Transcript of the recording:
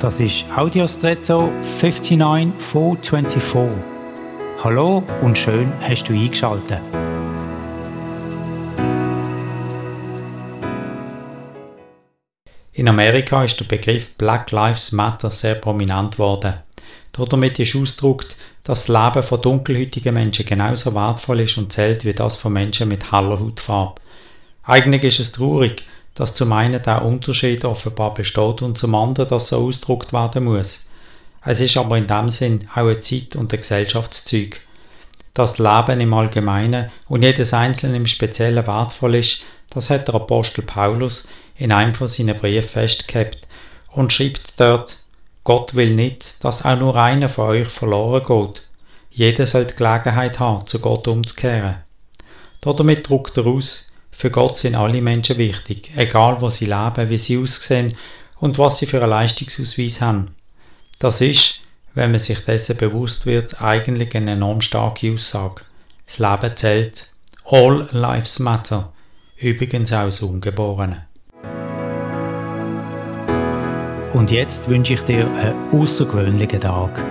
Das ist Audiostretto 59424. Hallo und schön hast du eingeschaltet. In Amerika ist der Begriff Black Lives Matter sehr prominent worden. Damit ist ausgedrückt, dass das Leben von dunkelhäutigen Menschen genauso wertvoll ist und zählt wie das von Menschen mit heller Hautfarbe. Eigentlich ist es traurig, dass zum einen der Unterschied offenbar besteht und zum anderen, dass so ausgedruckt werden muss. Es ist aber in dem Sinn auch ein Zeit- und ein Gesellschaftszeug. Das Leben im Allgemeinen und jedes Einzelne im Speziellen wertvoll ist, das hat der Apostel Paulus in einem von seinen Briefen festgehabt und schreibt dort, Gott will nicht, dass auch nur einer von euch verloren geht. Jeder soll die Gelegenheit haben, zu Gott umzukehren. Damit druckt er aus, für Gott sind alle Menschen wichtig, egal wo sie leben, wie sie aussehen und was sie für einen Leistungsausweis haben. Das ist, wenn man sich dessen bewusst wird, eigentlich eine enorm starke Aussage. Das Leben zählt. All lives matter. Übrigens auch das Ungeborene. Und jetzt wünsche ich dir einen außergewöhnlichen Tag.